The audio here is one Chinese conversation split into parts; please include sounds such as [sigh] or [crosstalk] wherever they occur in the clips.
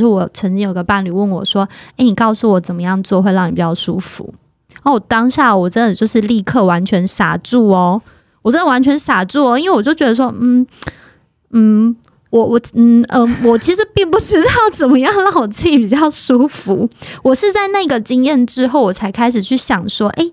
就是我曾经有个伴侣问我说：“诶，你告诉我怎么样做会让你比较舒服？”然后我当下我真的就是立刻完全傻住哦，我真的完全傻住哦，因为我就觉得说，嗯嗯，我我嗯呃，我其实并不知道怎么样让我自己比较舒服。我是在那个经验之后，我才开始去想说，诶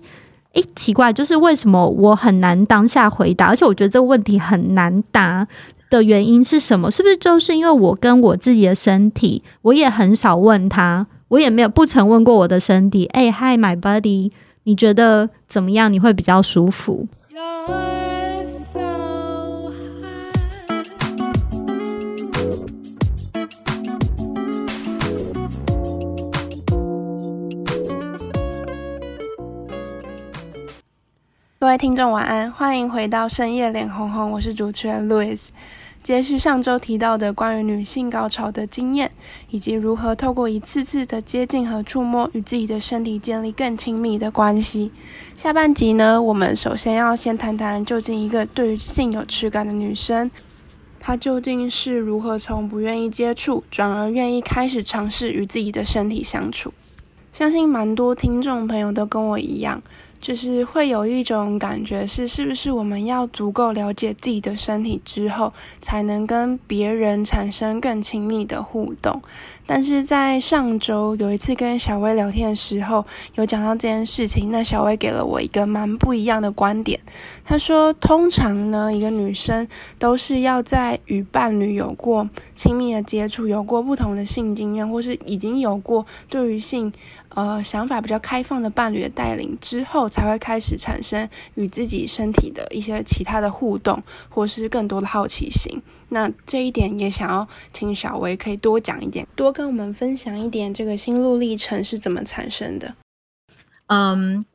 诶，奇怪，就是为什么我很难当下回答，而且我觉得这个问题很难答。的原因是什么？是不是就是因为我跟我自己的身体，我也很少问他，我也没有不曾问过我的身体。哎，Hi my body，你觉得怎么样？你会比较舒服？各位听众晚安，欢迎回到深夜脸红红，我是主持人 Louis。接续上周提到的关于女性高潮的经验，以及如何透过一次次的接近和触摸，与自己的身体建立更亲密的关系。下半集呢，我们首先要先谈谈，究竟一个对于性有耻感的女生，她究竟是如何从不愿意接触，转而愿意开始尝试与自己的身体相处。相信蛮多听众朋友都跟我一样。就是会有一种感觉，是是不是我们要足够了解自己的身体之后，才能跟别人产生更亲密的互动？但是在上周有一次跟小薇聊天的时候，有讲到这件事情，那小薇给了我一个蛮不一样的观点。她说，通常呢，一个女生都是要在与伴侣有过亲密的接触，有过不同的性经验，或是已经有过对于性。呃，想法比较开放的伴侣的带领之后，才会开始产生与自己身体的一些其他的互动，或是更多的好奇心。那这一点也想要请小薇可以多讲一点，多跟我们分享一点这个心路历程是怎么产生的。嗯，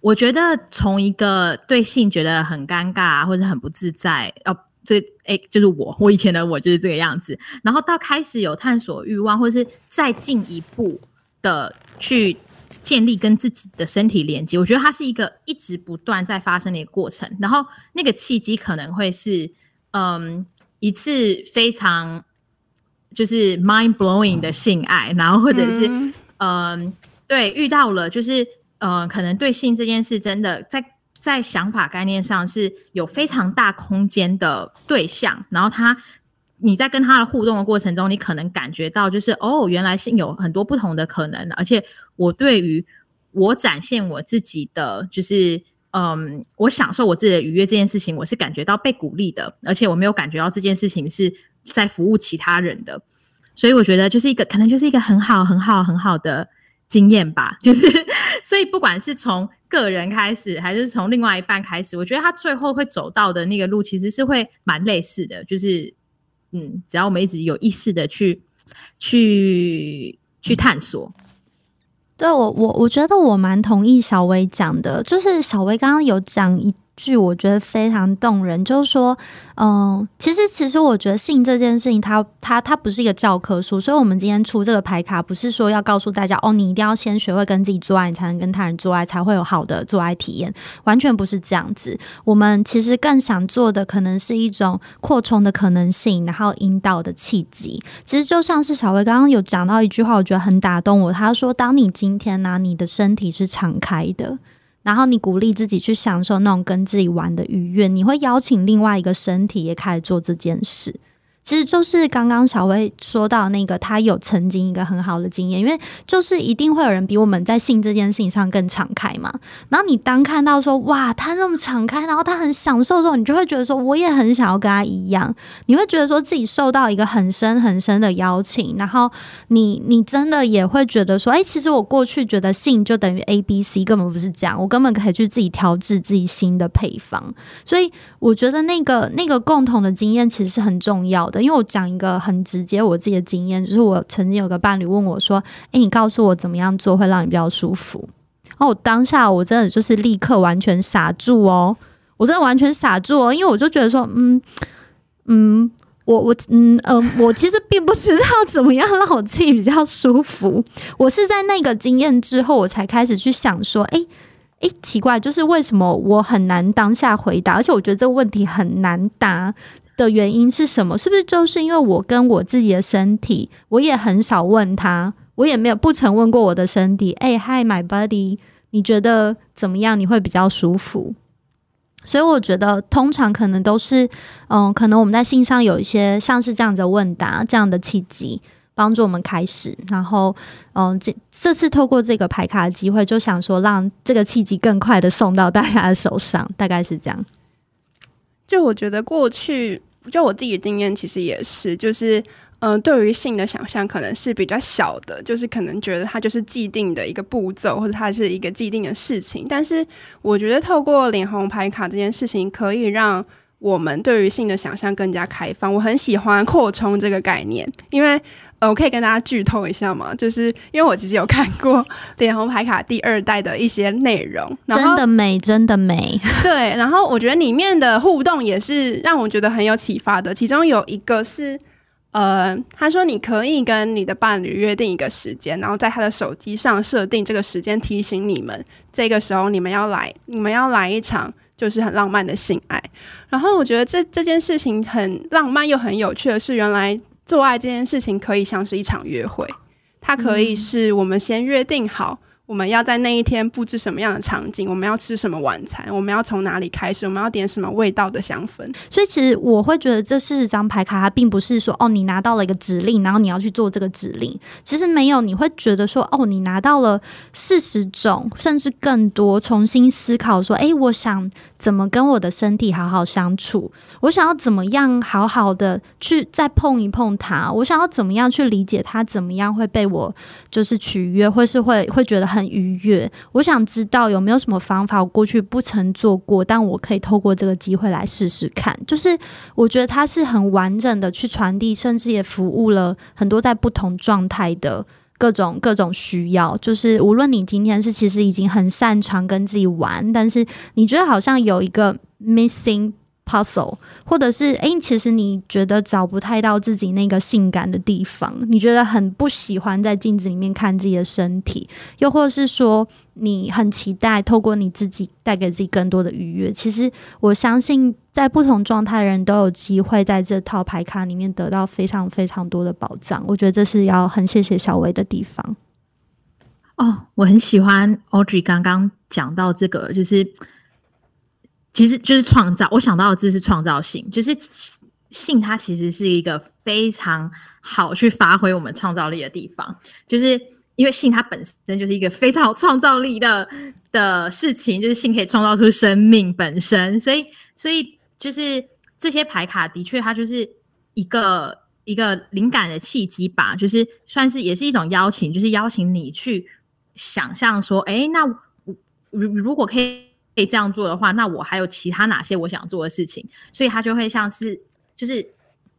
我觉得从一个对性觉得很尴尬或者很不自在，哦，这哎就是我，我以前的我就是这个样子，然后到开始有探索欲望，或者是再进一步的。去建立跟自己的身体连接，我觉得它是一个一直不断在发生的一个过程。然后那个契机可能会是，嗯，一次非常就是 mind blowing 的性爱，然后或者是，嗯，对，遇到了就是，呃，可能对性这件事真的在在想法概念上是有非常大空间的对象，然后他。你在跟他的互动的过程中，你可能感觉到就是哦，原来性有很多不同的可能，而且我对于我展现我自己的就是嗯，我享受我自己的愉悦这件事情，我是感觉到被鼓励的，而且我没有感觉到这件事情是在服务其他人的，所以我觉得就是一个可能就是一个很好很好很好的经验吧，[laughs] 就是所以不管是从个人开始，还是从另外一半开始，我觉得他最后会走到的那个路其实是会蛮类似的，就是。嗯，只要我们一直有意识的去去去探索，对我我我觉得我蛮同意小薇讲的，就是小薇刚刚有讲一。句我觉得非常动人，就是说，嗯，其实其实我觉得性这件事情，它它它不是一个教科书，所以我们今天出这个牌卡，不是说要告诉大家，哦，你一定要先学会跟自己做爱，你才能跟他人做爱，才会有好的做爱体验，完全不是这样子。我们其实更想做的，可能是一种扩充的可能性，然后引导的契机。其实就像是小薇刚刚有讲到一句话，我觉得很打动我。他说：“当你今天呢，你的身体是敞开的。”然后你鼓励自己去享受那种跟自己玩的愉悦，你会邀请另外一个身体也开始做这件事。其实就是刚刚小薇说到那个，他有曾经一个很好的经验，因为就是一定会有人比我们在性这件事情上更敞开嘛。然后你当看到说哇，他那么敞开，然后他很享受的时候，你就会觉得说我也很想要跟他一样。你会觉得说自己受到一个很深很深的邀请，然后你你真的也会觉得说，哎，其实我过去觉得性就等于 A B C，根本不是这样，我根本可以去自己调制自己新的配方。所以我觉得那个那个共同的经验其实是很重要的。因为我讲一个很直接我自己的经验，就是我曾经有个伴侣问我说：“诶，你告诉我怎么样做会让你比较舒服？”然后我当下我真的就是立刻完全傻住哦，我真的完全傻住哦，因为我就觉得说，嗯嗯，我我嗯嗯，我其实并不知道怎么样让我自己比较舒服。我是在那个经验之后，我才开始去想说，诶诶，奇怪，就是为什么我很难当下回答，而且我觉得这个问题很难答。的原因是什么？是不是就是因为我跟我自己的身体，我也很少问他，我也没有不曾问过我的身体。哎，Hi my body，你觉得怎么样？你会比较舒服？所以我觉得，通常可能都是，嗯，可能我们在信上有一些像是这样的问答这样的契机，帮助我们开始。然后，嗯，这这次透过这个排卡的机会，就想说让这个契机更快的送到大家的手上，大概是这样。就我觉得过去。就我自己的经验，其实也是，就是，嗯，对于性的想象可能是比较小的，就是可能觉得它就是既定的一个步骤，或者它是一个既定的事情。但是，我觉得透过脸红牌卡这件事情，可以让我们对于性的想象更加开放。我很喜欢扩充这个概念，因为。呃，我可以跟大家剧透一下吗？就是因为我其实有看过脸红牌卡第二代的一些内容，真的美，真的美。对，然后我觉得里面的互动也是让我觉得很有启发的。其中有一个是，呃，他说你可以跟你的伴侣约定一个时间，然后在他的手机上设定这个时间，提醒你们这个时候你们要来，你们要来一场就是很浪漫的性爱。然后我觉得这这件事情很浪漫又很有趣的是，原来。做爱这件事情可以像是一场约会，它可以是我们先约定好。我们要在那一天布置什么样的场景？我们要吃什么晚餐？我们要从哪里开始？我们要点什么味道的香氛？所以，其实我会觉得这四十张牌卡，它并不是说哦，你拿到了一个指令，然后你要去做这个指令。其实没有，你会觉得说哦，你拿到了四十种，甚至更多，重新思考说，哎，我想怎么跟我的身体好好相处？我想要怎么样好好的去再碰一碰它？我想要怎么样去理解它？怎么样会被我就是取悦，或是会会觉得很。很愉悦，我想知道有没有什么方法，我过去不曾做过，但我可以透过这个机会来试试看。就是我觉得它是很完整的去传递，甚至也服务了很多在不同状态的各种各种需要。就是无论你今天是其实已经很擅长跟自己玩，但是你觉得好像有一个 missing。puzzle，或者是诶，其实你觉得找不太到自己那个性感的地方，你觉得很不喜欢在镜子里面看自己的身体，又或者是说你很期待透过你自己带给自己更多的愉悦。其实我相信，在不同状态的人都有机会在这套牌卡里面得到非常非常多的宝藏。我觉得这是要很谢谢小薇的地方。哦，我很喜欢 Audrey 刚刚讲到这个，就是。其实就是创造，我想到的字是创造性，就是性，它其实是一个非常好去发挥我们创造力的地方。就是因为性它本身就是一个非常有创造力的的事情，就是性可以创造出生命本身，所以所以就是这些牌卡的确它就是一个一个灵感的契机吧，就是算是也是一种邀请，就是邀请你去想象说，哎，那如如果可以。可以这样做的话，那我还有其他哪些我想做的事情？所以它就会像是就是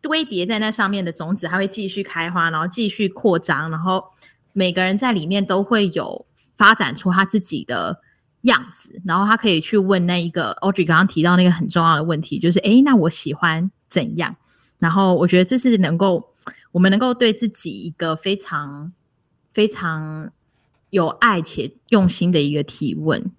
堆叠在那上面的种子，它会继续开花，然后继续扩张，然后每个人在里面都会有发展出他自己的样子，然后他可以去问那一个 Audrey 刚刚提到那个很重要的问题，就是哎，那我喜欢怎样？然后我觉得这是能够我们能够对自己一个非常非常有爱且用心的一个提问。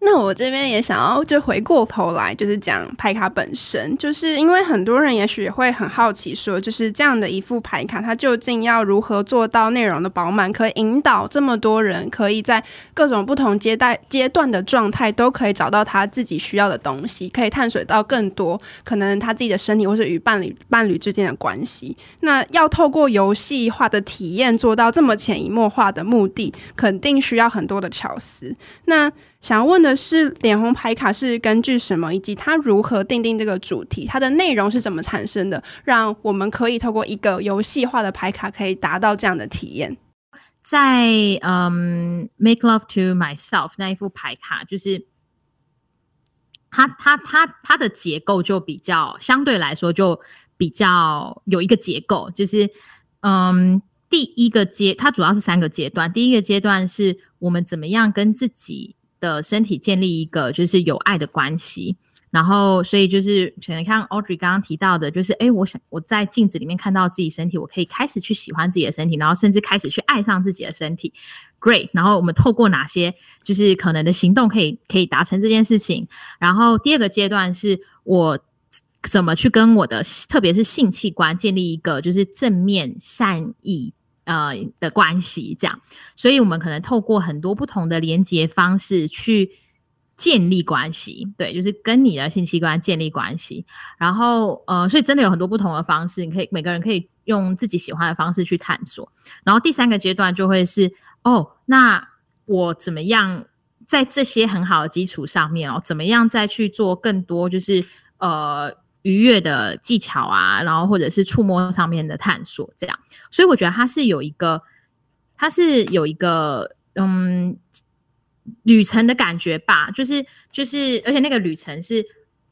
[laughs] 那我这边也想要就回过头来，就是讲牌卡本身，就是因为很多人也许会很好奇，说就是这样的一副牌卡，它究竟要如何做到内容的饱满，可以引导这么多人，可以在各种不同阶段阶段的状态都可以找到他自己需要的东西，可以探索到更多可能他自己的身体或是与伴侣伴侣之间的关系。那要透过游戏化的体验做到这么潜移默化的目的，肯定需要很多的巧思。那想问的是，脸红牌卡是根据什么，以及它如何定定这个主题？它的内容是怎么产生的？让我们可以透过一个游戏化的牌卡，可以达到这样的体验。在嗯，Make Love to Myself 那一副牌卡，就是它它它它的结构就比较相对来说就比较有一个结构，就是嗯，第一个阶它主要是三个阶段，第一个阶段是我们怎么样跟自己。的身体建立一个就是有爱的关系，然后所以就是你看 Audrey 刚刚提到的，就是哎，我想我在镜子里面看到自己身体，我可以开始去喜欢自己的身体，然后甚至开始去爱上自己的身体，Great。然后我们透过哪些就是可能的行动可以可以达成这件事情？然后第二个阶段是我怎么去跟我的特别是性器官建立一个就是正面善意呃的关系，这样，所以我们可能透过很多不同的连接方式去建立关系，对，就是跟你的性器官建立关系，然后呃，所以真的有很多不同的方式，你可以每个人可以用自己喜欢的方式去探索，然后第三个阶段就会是哦，那我怎么样在这些很好的基础上面哦，怎么样再去做更多就是呃。愉悦的技巧啊，然后或者是触摸上面的探索，这样，所以我觉得它是有一个，它是有一个嗯旅程的感觉吧，就是就是，而且那个旅程是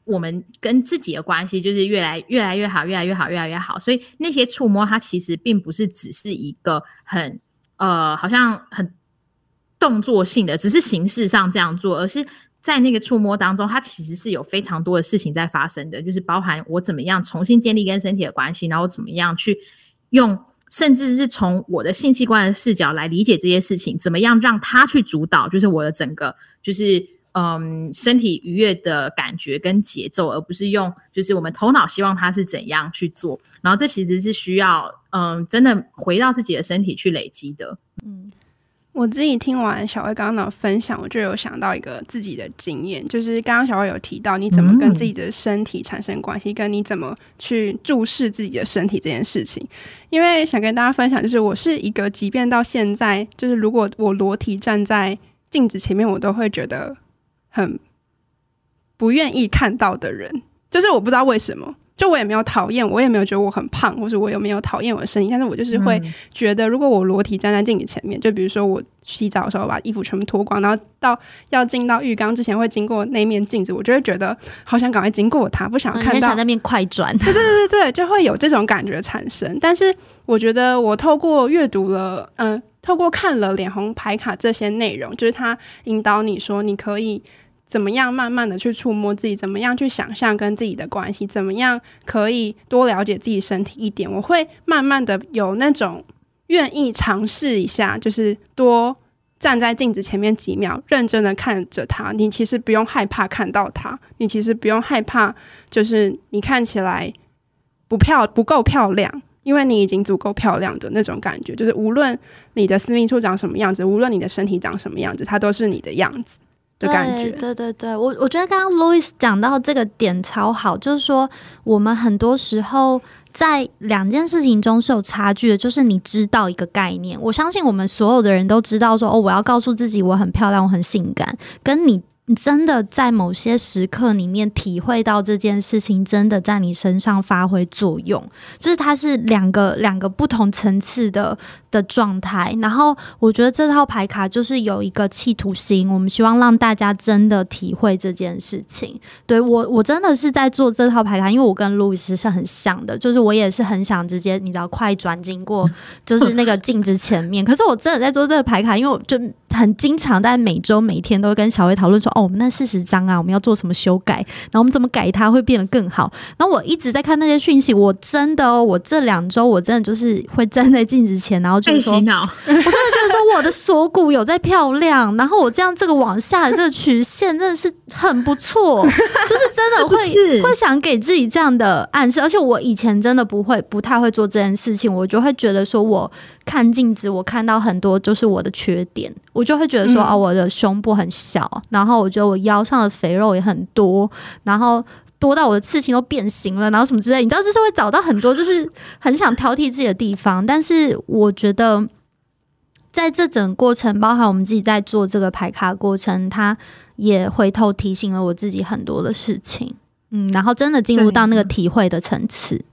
我们跟自己的关系就是越来越来越好，越来越好，越来越好。所以那些触摸，它其实并不是只是一个很呃，好像很动作性的，只是形式上这样做，而是。在那个触摸当中，它其实是有非常多的事情在发生的，就是包含我怎么样重新建立跟身体的关系，然后怎么样去用，甚至是从我的性器官的视角来理解这些事情，怎么样让它去主导，就是我的整个就是嗯身体愉悦的感觉跟节奏，而不是用就是我们头脑希望它是怎样去做，然后这其实是需要嗯真的回到自己的身体去累积的，嗯。我自己听完小薇刚刚的分享，我就有想到一个自己的经验，就是刚刚小薇有提到你怎么跟自己的身体产生关系，跟你怎么去注视自己的身体这件事情。因为想跟大家分享，就是我是一个，即便到现在，就是如果我裸体站在镜子前面，我都会觉得很不愿意看到的人，就是我不知道为什么。就我也没有讨厌，我也没有觉得我很胖，或者我有没有讨厌我的声音，但是我就是会觉得，如果我裸体站在镜子前面，就比如说我洗澡的时候把衣服全部脱光，然后到要进到浴缸之前会经过那面镜子，我就会觉得好想赶快经过它，不想看到那面快转。对对对对，就会有这种感觉产生。但是我觉得我透过阅读了，嗯，透过看了脸红牌卡这些内容，就是它引导你说你可以。怎么样慢慢的去触摸自己？怎么样去想象跟自己的关系？怎么样可以多了解自己身体一点？我会慢慢的有那种愿意尝试一下，就是多站在镜子前面几秒，认真的看着它。你其实不用害怕看到它，你其实不用害怕，就是你看起来不漂不够漂亮，因为你已经足够漂亮的那种感觉。就是无论你的私密处长什么样子，无论你的身体长什么样子，它都是你的样子。的感觉，对对对，我我觉得刚刚 Louis 讲到这个点超好，就是说我们很多时候在两件事情中是有差距的，就是你知道一个概念，我相信我们所有的人都知道说哦，我要告诉自己我很漂亮，我很性感，跟你。你真的在某些时刻里面体会到这件事情，真的在你身上发挥作用，就是它是两个两个不同层次的的状态。然后我觉得这套牌卡就是有一个企图心，我们希望让大家真的体会这件事情。对我，我真的是在做这套牌卡，因为我跟路易斯是很像的，就是我也是很想直接你知道快转经过，就是那个镜子前面。可是我真的在做这个牌卡，因为我就很经常但每周每天都会跟小薇讨论说。哦我们那四十张啊，我们要做什么修改？然后我们怎么改它会变得更好？然后我一直在看那些讯息，我真的哦，我这两周我真的就是会站在镜子前，然后就说，我真的觉得说我的锁骨有在漂亮，然后我这样这个往下的这个曲线真的是很不错，[laughs] 就是真的会会想给自己这样的暗示。而且我以前真的不会不太会做这件事情，我就会觉得说我。看镜子，我看到很多就是我的缺点，我就会觉得说啊，我的胸部很小，然后我觉得我腰上的肥肉也很多，然后多到我的刺青都变形了，然后什么之类，你知道，就是会找到很多就是很想挑剔自己的地方。但是我觉得在这整过程，包含我们自己在做这个排卡过程，他也回头提醒了我自己很多的事情。嗯，然后真的进入到那个体会的层次。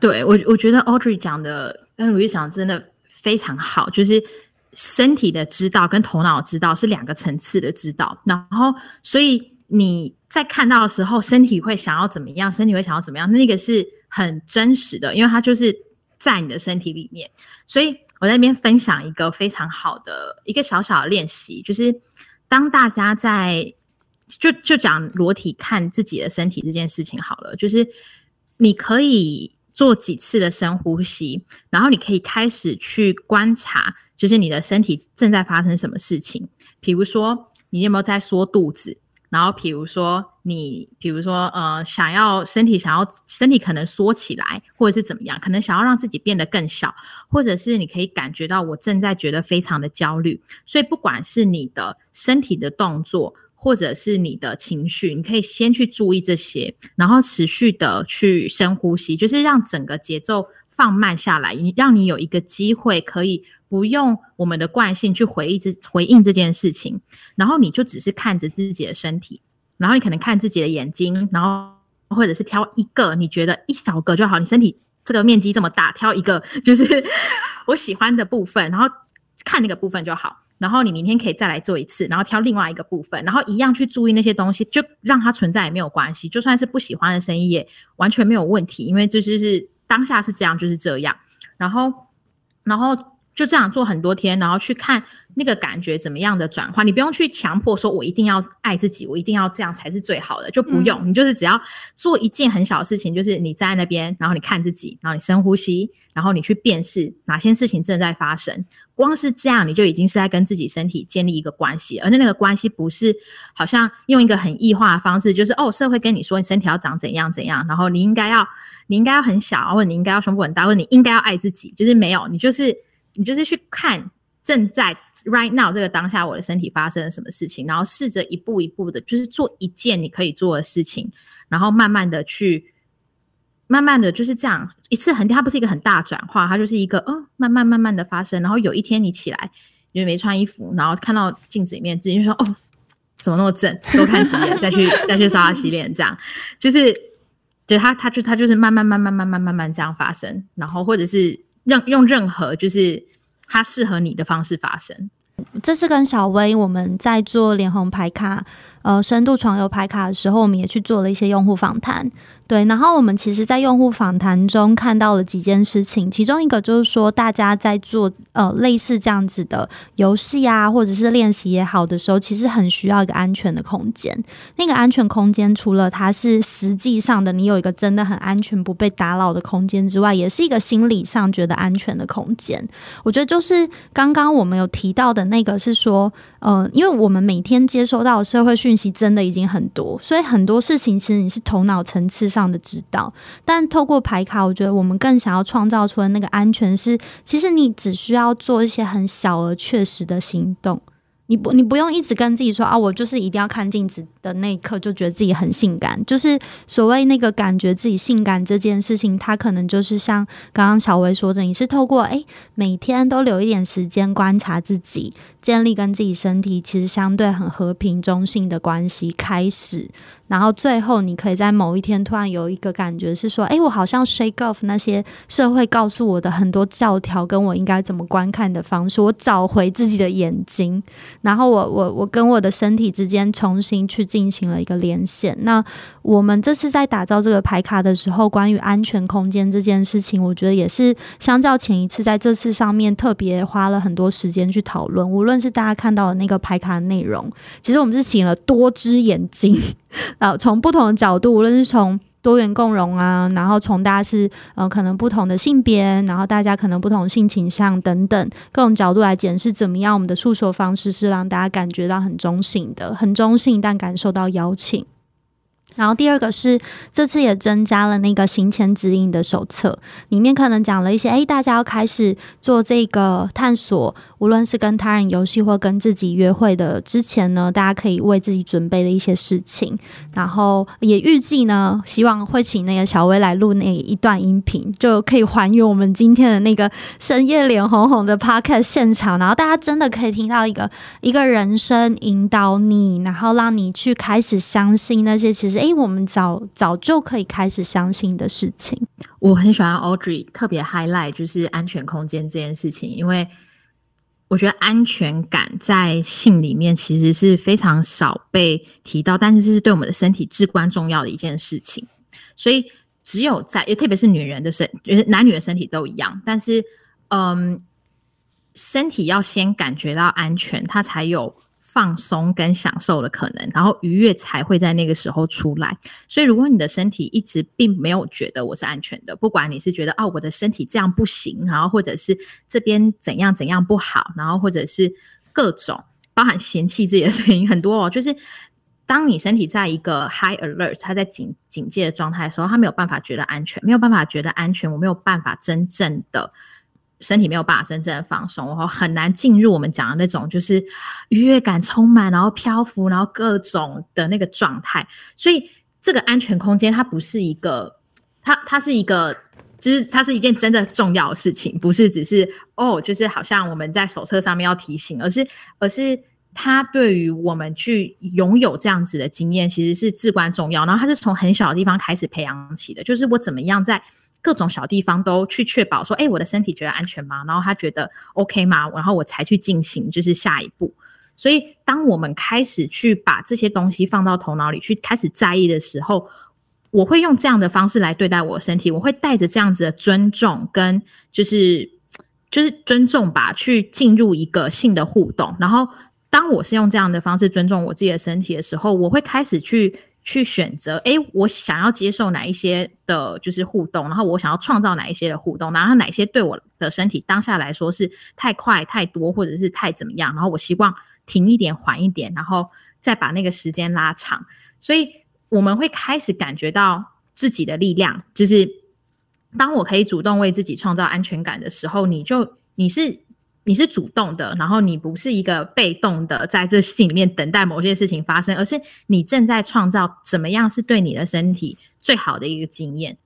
对我，我觉得 Audrey 讲的。跟鲁豫讲真的非常好，就是身体的知道跟头脑知道是两个层次的知道，然后所以你在看到的时候，身体会想要怎么样，身体会想要怎么样，那个是很真实的，因为它就是在你的身体里面。所以我那边分享一个非常好的一个小小的练习，就是当大家在就就讲裸体看自己的身体这件事情好了，就是你可以。做几次的深呼吸，然后你可以开始去观察，就是你的身体正在发生什么事情。比如说，你有没有在缩肚子？然后，比如说，你比如说呃想要身体想要身体可能缩起来，或者是怎么样，可能想要让自己变得更小，或者是你可以感觉到我正在觉得非常的焦虑，所以不管是你的身体的动作。或者是你的情绪，你可以先去注意这些，然后持续的去深呼吸，就是让整个节奏放慢下来，你让你有一个机会可以不用我们的惯性去回忆这回应这件事情，然后你就只是看着自己的身体，然后你可能看自己的眼睛，然后或者是挑一个你觉得一小个就好，你身体这个面积这么大，挑一个 [laughs] 就是我喜欢的部分，然后看那个部分就好。然后你明天可以再来做一次，然后挑另外一个部分，然后一样去注意那些东西，就让它存在也没有关系。就算是不喜欢的声音也完全没有问题，因为就是是当下是这样就是这样。然后，然后就这样做很多天，然后去看那个感觉怎么样的转换。你不用去强迫说，我一定要爱自己，我一定要这样才是最好的，就不用。你就是只要做一件很小的事情，就是你站在那边，然后你看自己，然后你深呼吸，然后你去辨识哪些事情正在发生。光是这样，你就已经是在跟自己身体建立一个关系，而且那个关系不是好像用一个很异化的方式，就是哦，社会跟你说你身体要长怎样怎样，然后你应该要你应该要很小，或者你应该要胸部很大，或者你应该要爱自己，就是没有，你就是你就是去看正在 right now 这个当下我的身体发生了什么事情，然后试着一步一步的，就是做一件你可以做的事情，然后慢慢的去。慢慢的就是这样，一次很，它不是一个很大转化，它就是一个，哦，慢慢慢慢的发生。然后有一天你起来，因为没穿衣服，然后看到镜子里面自己就说，哦，怎么那么正？多看几眼，再去再去刷牙洗脸，这样，就是，对他，他就他就是慢慢慢慢慢慢慢慢这样发生，然后或者是任用任何就是它适合你的方式发生。这次跟小薇我们在做脸红牌卡，呃，深度床游排卡的时候，我们也去做了一些用户访谈。对，然后我们其实，在用户访谈中看到了几件事情，其中一个就是说，大家在做呃类似这样子的游戏啊，或者是练习也好的时候，其实很需要一个安全的空间。那个安全空间，除了它是实际上的，你有一个真的很安全、不被打扰的空间之外，也是一个心理上觉得安全的空间。我觉得就是刚刚我们有提到的那个，是说。呃，因为我们每天接收到社会讯息真的已经很多，所以很多事情其实你是头脑层次上的知道，但透过牌卡，我觉得我们更想要创造出的那个安全是，其实你只需要做一些很小而确实的行动。你不，你不用一直跟自己说啊，我就是一定要看镜子的那一刻就觉得自己很性感。就是所谓那个感觉自己性感这件事情，它可能就是像刚刚小薇说的，你是透过诶每天都留一点时间观察自己，建立跟自己身体其实相对很和平中性的关系开始。然后最后，你可以在某一天突然有一个感觉，是说，哎，我好像 shake off 那些社会告诉我的很多教条，跟我应该怎么观看的方式，我找回自己的眼睛，然后我我我跟我的身体之间重新去进行了一个连线。那我们这次在打造这个牌卡的时候，关于安全空间这件事情，我觉得也是相较前一次在这次上面特别花了很多时间去讨论。无论但是大家看到的那个牌卡内容，其实我们是请了多只眼睛。[laughs] 呃，从不同的角度，无论是从多元共融啊，然后从大家是呃可能不同的性别，然后大家可能不同性倾向等等各种角度来检视怎么样，我们的诉说方式是让大家感觉到很中性的，很中性，但感受到邀请。然后第二个是这次也增加了那个行前指引的手册，里面可能讲了一些，哎，大家要开始做这个探索，无论是跟他人游戏或跟自己约会的之前呢，大家可以为自己准备的一些事情。然后也预计呢，希望会请那个小薇来录那一段音频，就可以还原我们今天的那个深夜脸红红的 podcast 现场，然后大家真的可以听到一个一个人声引导你，然后让你去开始相信那些其实。哎，我们早早就可以开始相信的事情。我很喜欢 Audrey 特别 highlight 就是安全空间这件事情，因为我觉得安全感在性里面其实是非常少被提到，但是这是对我们的身体至关重要的一件事情。所以只有在，也特别是女人的身，男女的身体都一样，但是嗯，身体要先感觉到安全，它才有。放松跟享受的可能，然后愉悦才会在那个时候出来。所以，如果你的身体一直并没有觉得我是安全的，不管你是觉得哦我的身体这样不行，然后或者是这边怎样怎样不好，然后或者是各种包含嫌弃自己的声音很多哦，就是当你身体在一个 high alert，它在警警戒的状态的时候，它没有办法觉得安全，没有办法觉得安全，我没有办法真正的身体没有办法真正的放松，然后很难进入我们讲的那种就是愉悦感充满，然后漂浮，然后各种的那个状态。所以这个安全空间它不是一个，它它是一个，就是它是一件真的重要的事情，不是只是哦，就是好像我们在手册上面要提醒，而是而是。它对于我们去拥有这样子的经验，其实是至关重要。然后它是从很小的地方开始培养起的，就是我怎么样在各种小地方都去确保说，哎，我的身体觉得安全吗？然后他觉得 OK 吗？然后我才去进行就是下一步。所以当我们开始去把这些东西放到头脑里去开始在意的时候，我会用这样的方式来对待我的身体，我会带着这样子的尊重跟就是就是尊重吧，去进入一个性的互动，然后。当我是用这样的方式尊重我自己的身体的时候，我会开始去去选择，哎，我想要接受哪一些的，就是互动，然后我想要创造哪一些的互动，然后哪些对我的身体当下来说是太快、太多，或者是太怎么样，然后我希望停一点、缓一点，然后再把那个时间拉长。所以我们会开始感觉到自己的力量，就是当我可以主动为自己创造安全感的时候，你就你是。你是主动的，然后你不是一个被动的，在这戏里面等待某些事情发生，而是你正在创造怎么样是对你的身体最好的一个经验。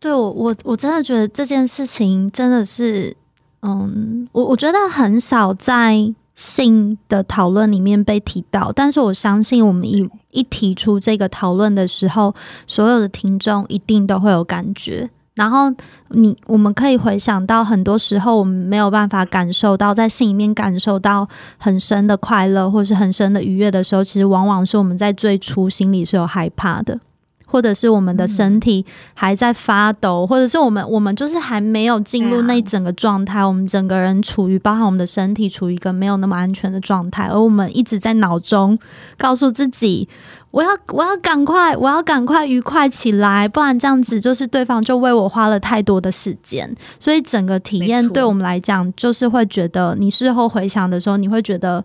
对我，我我真的觉得这件事情真的是，嗯，我我觉得很少在性的讨论里面被提到，但是我相信我们一一提出这个讨论的时候，所有的听众一定都会有感觉。然后你我们可以回想到，很多时候我们没有办法感受到，在心里面感受到很深的快乐，或是很深的愉悦的时候，其实往往是我们在最初心里是有害怕的，或者是我们的身体还在发抖，或者是我们我们就是还没有进入那整个状态，我们整个人处于包含我们的身体处于一个没有那么安全的状态，而我们一直在脑中告诉自己。我要我要赶快我要赶快愉快起来，不然这样子就是对方就为我花了太多的时间，所以整个体验对我们来讲就是会觉得，你事后回想的时候，你会觉得。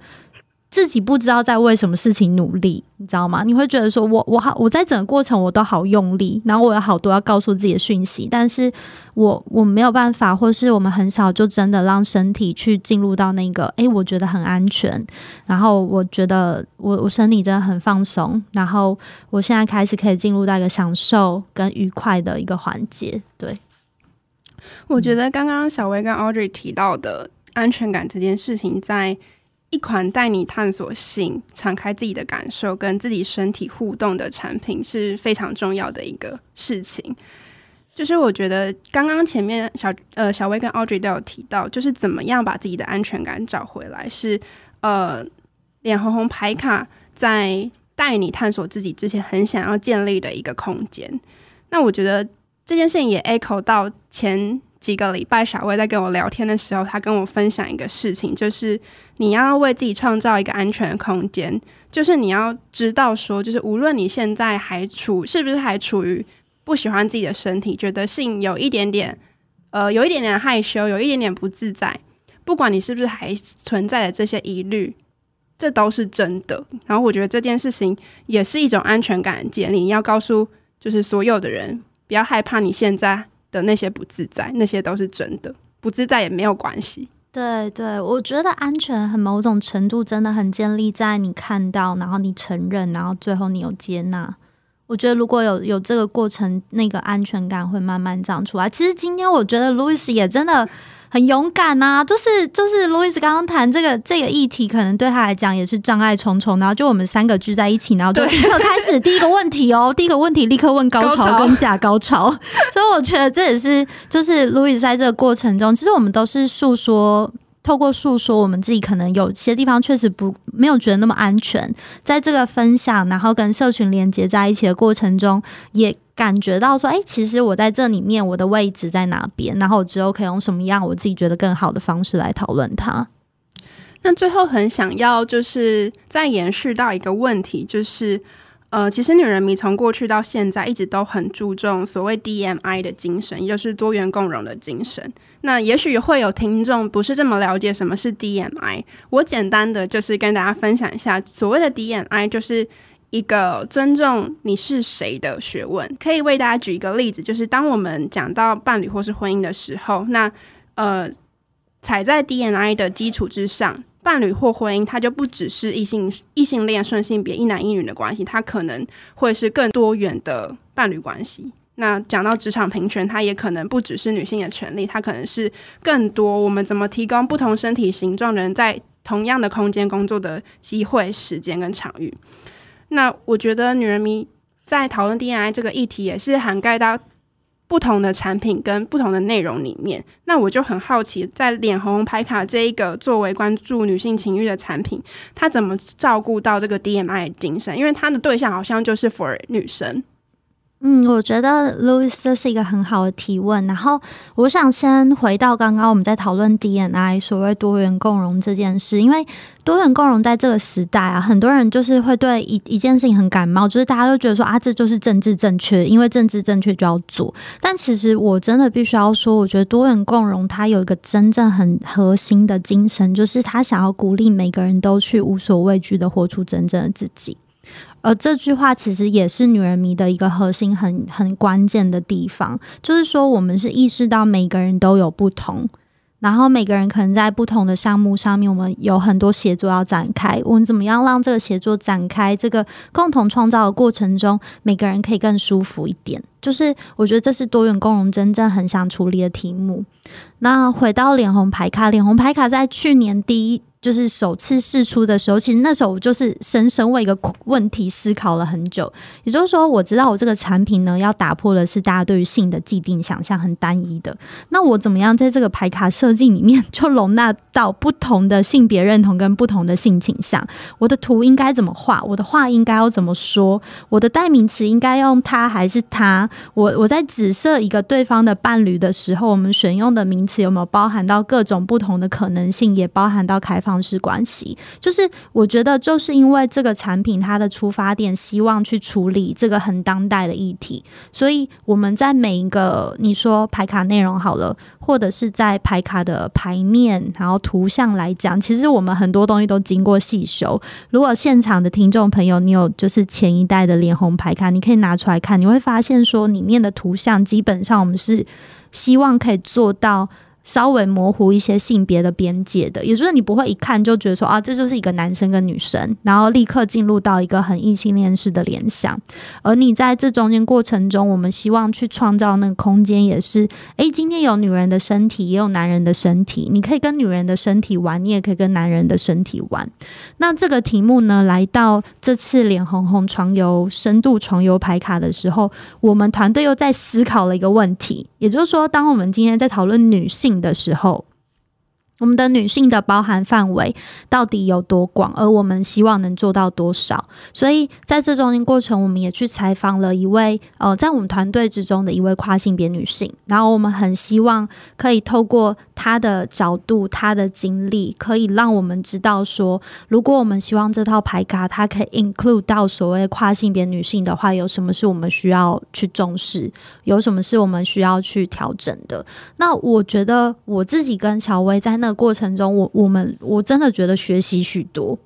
自己不知道在为什么事情努力，你知道吗？你会觉得说，我我好，我在整个过程我都好用力，然后我有好多要告诉自己的讯息，但是我我没有办法，或是我们很少就真的让身体去进入到那个，诶，我觉得很安全，然后我觉得我我身体真的很放松，然后我现在开始可以进入到一个享受跟愉快的一个环节。对，我觉得刚刚小薇跟 Audrey 提到的安全感这件事情，在。一款带你探索性、敞开自己的感受、跟自己身体互动的产品是非常重要的一个事情。就是我觉得刚刚前面小呃小薇跟 Audrey 都有提到，就是怎么样把自己的安全感找回来，是呃脸红红牌卡在带你探索自己之前很想要建立的一个空间。那我觉得这件事情也 echo 到前。几个礼拜，小薇在跟我聊天的时候，她跟我分享一个事情，就是你要为自己创造一个安全的空间，就是你要知道说，就是无论你现在还处是不是还处于不喜欢自己的身体，觉得性有一点点呃有一点点害羞，有一点点不自在，不管你是不是还存在的这些疑虑，这都是真的。然后我觉得这件事情也是一种安全感的建立，你要告诉就是所有的人，不要害怕你现在。的那些不自在，那些都是真的，不自在也没有关系。对对，我觉得安全很某种程度真的很建立在你看到，然后你承认，然后最后你有接纳。我觉得如果有有这个过程，那个安全感会慢慢长出来。其实今天我觉得路易斯也真的。很勇敢呐，就是就是路易斯刚刚谈这个这个议题，可能对他来讲也是障碍重重。然后就我们三个聚在一起，然后就立刻开始第一个问题哦，[laughs] 第一个问题立刻问高潮跟假高潮。[laughs] 所以我觉得这也是就是路易斯在这个过程中，其实我们都是诉说。透过诉说，我们自己可能有些地方确实不没有觉得那么安全，在这个分享，然后跟社群连接在一起的过程中，也感觉到说，哎，其实我在这里面，我的位置在哪边，然后我之后可以用什么样我自己觉得更好的方式来讨论它。那最后很想要就是再延续到一个问题，就是。呃，其实女人迷从过去到现在一直都很注重所谓 DMI 的精神，也就是多元共融的精神。那也许会有听众不是这么了解什么是 DMI，我简单的就是跟大家分享一下，所谓的 DMI 就是一个尊重你是谁的学问。可以为大家举一个例子，就是当我们讲到伴侣或是婚姻的时候，那呃，踩在 DNI 的基础之上，伴侣或婚姻，它就不只是异性异性恋顺性别一男一女的关系，它可能会是更多元的伴侣关系。那讲到职场平权，它也可能不只是女性的权利，它可能是更多我们怎么提供不同身体形状的人在同样的空间工作的机会、时间跟场域。那我觉得女人迷在讨论 DNI 这个议题，也是涵盖到不同的产品跟不同的内容里面。那我就很好奇，在脸红拍卡这一个作为关注女性情欲的产品，它怎么照顾到这个 DMI 精神？因为它的对象好像就是 for 女生。嗯，我觉得 Louis 这是一个很好的提问。然后，我想先回到刚刚我们在讨论 DNI 所谓多元共融这件事，因为多元共融在这个时代啊，很多人就是会对一一件事情很感冒，就是大家都觉得说啊，这就是政治正确，因为政治正确就要做。但其实我真的必须要说，我觉得多元共融它有一个真正很核心的精神，就是他想要鼓励每个人都去无所畏惧的活出真正的自己。而这句话其实也是女人迷的一个核心，很很关键的地方，就是说我们是意识到每个人都有不同，然后每个人可能在不同的项目上面，我们有很多协作要展开。我们怎么样让这个协作展开？这个共同创造的过程中，每个人可以更舒服一点。就是我觉得这是多元共融真正很想处理的题目。那回到脸红牌卡，脸红牌卡在去年第一。就是首次试出的时候，其实那时候我就是深深为一个问题思考了很久。也就是说，我知道我这个产品呢，要打破的是大家对于性的既定想象，很单一的。那我怎么样在这个牌卡设计里面，[laughs] 就容纳到不同的性别认同跟不同的性倾向？我的图应该怎么画？我的话应该要怎么说？我的代名词应该用他还是他？我我在指涉一个对方的伴侣的时候，我们选用的名词有没有包含到各种不同的可能性？也包含到开放。式关系，就是我觉得，就是因为这个产品它的出发点希望去处理这个很当代的议题，所以我们在每一个你说排卡内容好了，或者是在排卡的牌面，然后图像来讲，其实我们很多东西都经过细修。如果现场的听众朋友，你有就是前一代的脸红牌卡，你可以拿出来看，你会发现说里面的图像基本上我们是希望可以做到。稍微模糊一些性别的边界的，也就是你不会一看就觉得说啊，这就是一个男生跟女生，然后立刻进入到一个很异性恋式的联想。而你在这中间过程中，我们希望去创造那个空间，也是诶，今天有女人的身体，也有男人的身体，你可以跟女人的身体玩，你也可以跟男人的身体玩。那这个题目呢，来到这次脸红红床游深度床游牌卡的时候，我们团队又在思考了一个问题，也就是说，当我们今天在讨论女性。的时候。我们的女性的包含范围到底有多广？而我们希望能做到多少？所以在这中间过程，我们也去采访了一位呃，在我们团队之中的一位跨性别女性。然后我们很希望可以透过她的角度、她的经历，可以让我们知道说，如果我们希望这套牌卡它可以 include 到所谓跨性别女性的话，有什么是我们需要去重视？有什么是我们需要去调整的？那我觉得我自己跟乔薇在。那个过程中，我我们我真的觉得学习许多，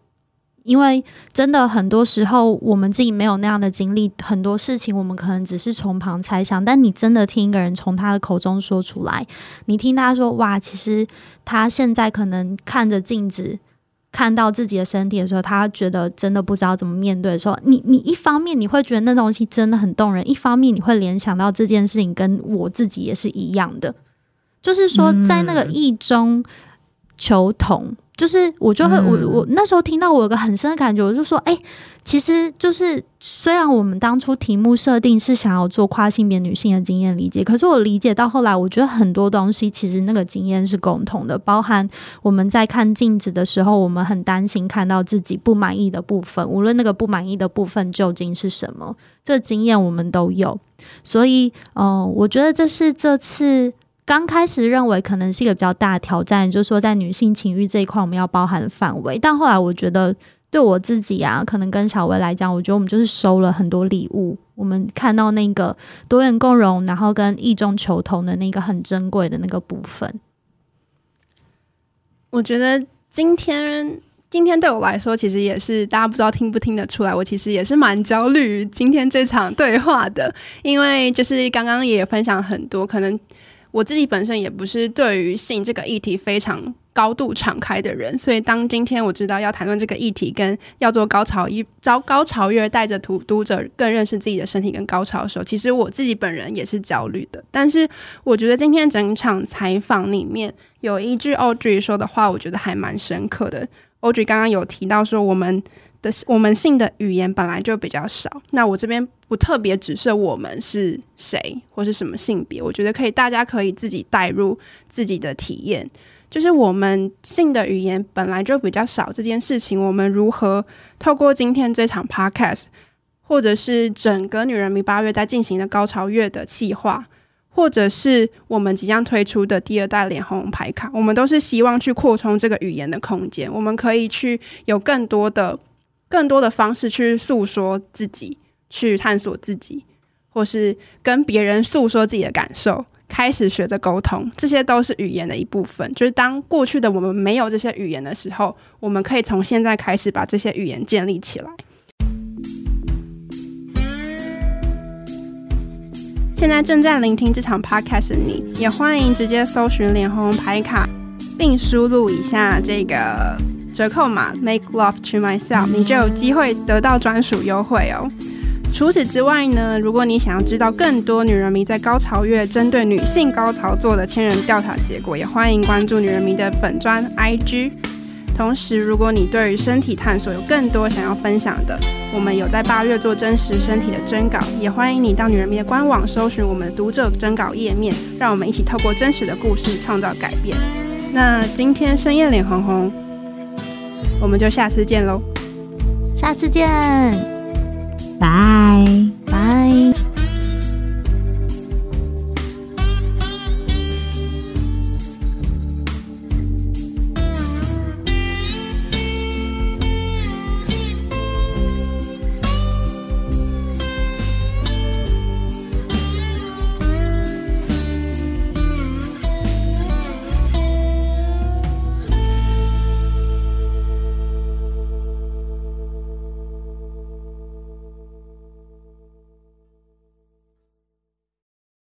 因为真的很多时候我们自己没有那样的经历，很多事情我们可能只是从旁猜想。但你真的听一个人从他的口中说出来，你听他说哇，其实他现在可能看着镜子，看到自己的身体的时候，他觉得真的不知道怎么面对的时候，你你一方面你会觉得那东西真的很动人，一方面你会联想到这件事情跟我自己也是一样的，就是说在那个意中。求同，就是我就会我我那时候听到我有个很深的感觉，我就说，哎，其实就是虽然我们当初题目设定是想要做跨性别女性的经验理解，可是我理解到后来，我觉得很多东西其实那个经验是共同的，包含我们在看镜子的时候，我们很担心看到自己不满意的部分，无论那个不满意的部分究竟是什么，这经验我们都有，所以，嗯，我觉得这是这次。刚开始认为可能是一个比较大的挑战，就是说在女性情欲这一块我们要包含范围。但后来我觉得对我自己啊，可能跟小薇来讲，我觉得我们就是收了很多礼物。我们看到那个多元共融，然后跟异中求同的那个很珍贵的那个部分。我觉得今天今天对我来说，其实也是大家不知道听不听得出来，我其实也是蛮焦虑今天这场对话的，因为就是刚刚也分享很多，可能我自己本身也不是对于性这个议题非常高度敞开的人，所以当今天我知道要谈论这个议题，跟要做高潮一招高潮月，带着读读者更认识自己的身体跟高潮的时候，其实我自己本人也是焦虑的。但是我觉得今天整场采访里面有一句 Audrey 说的话，我觉得还蛮深刻的。Audrey 刚刚有提到说，我们的我们性的语言本来就比较少。那我这边不特别指涉我们是谁或是什么性别，我觉得可以，大家可以自己带入自己的体验。就是我们性的语言本来就比较少这件事情，我们如何透过今天这场 Podcast，或者是整个女人迷八月在进行的高潮月的计划。或者是我们即将推出的第二代脸红牌卡，我们都是希望去扩充这个语言的空间。我们可以去有更多的、更多的方式去诉说自己，去探索自己，或是跟别人诉说自己的感受，开始学着沟通。这些都是语言的一部分。就是当过去的我们没有这些语言的时候，我们可以从现在开始把这些语言建立起来。现在正在聆听这场 podcast 的你，也欢迎直接搜寻脸红牌卡，并输入一下这个折扣码 make love to myself，你就有机会得到专属优惠哦。除此之外呢，如果你想要知道更多女人迷在高潮月针对女性高潮做的千人调查结果，也欢迎关注女人迷的粉砖 IG。同时，如果你对于身体探索有更多想要分享的，我们有在八月做真实身体的征稿，也欢迎你到女人迷的官网搜寻我们的读者征稿页面，让我们一起透过真实的故事创造改变。那今天深夜脸红红，我们就下次见喽下次见。拜拜